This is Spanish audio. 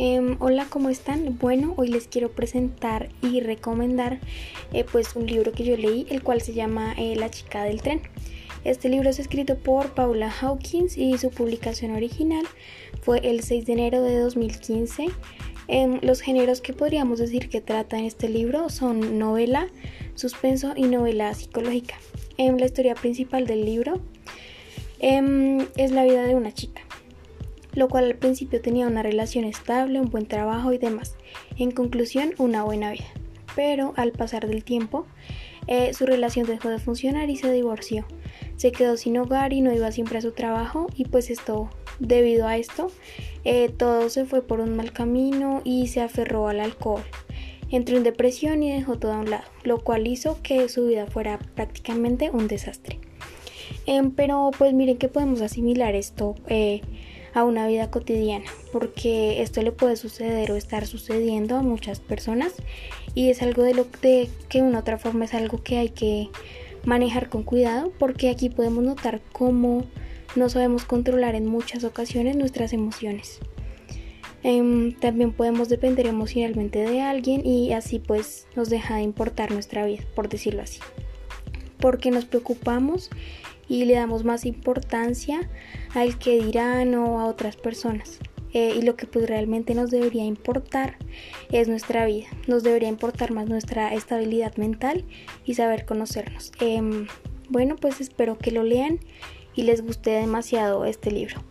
Em, hola, ¿cómo están? Bueno, hoy les quiero presentar y recomendar eh, pues un libro que yo leí, el cual se llama eh, La chica del tren. Este libro es escrito por Paula Hawkins y su publicación original fue el 6 de enero de 2015. Em, los géneros que podríamos decir que trata en este libro son novela, suspenso y novela psicológica. Em, la historia principal del libro es la vida de una chica lo cual al principio tenía una relación estable, un buen trabajo y demás. En conclusión, una buena vida. Pero al pasar del tiempo, eh, su relación dejó de funcionar y se divorció. Se quedó sin hogar y no iba siempre a su trabajo y pues esto, debido a esto, eh, todo se fue por un mal camino y se aferró al alcohol. Entró en depresión y dejó todo a un lado, lo cual hizo que su vida fuera prácticamente un desastre. Em, pero pues miren que podemos asimilar esto eh, a una vida cotidiana, porque esto le puede suceder o estar sucediendo a muchas personas y es algo de lo de que una otra forma es algo que hay que manejar con cuidado, porque aquí podemos notar cómo no sabemos controlar en muchas ocasiones nuestras emociones. Em, también podemos depender emocionalmente de alguien y así pues nos deja de importar nuestra vida, por decirlo así. Porque nos preocupamos y le damos más importancia al que dirán o a otras personas. Eh, y lo que pues realmente nos debería importar es nuestra vida, nos debería importar más nuestra estabilidad mental y saber conocernos. Em, bueno, pues espero que lo lean y les guste demasiado este libro.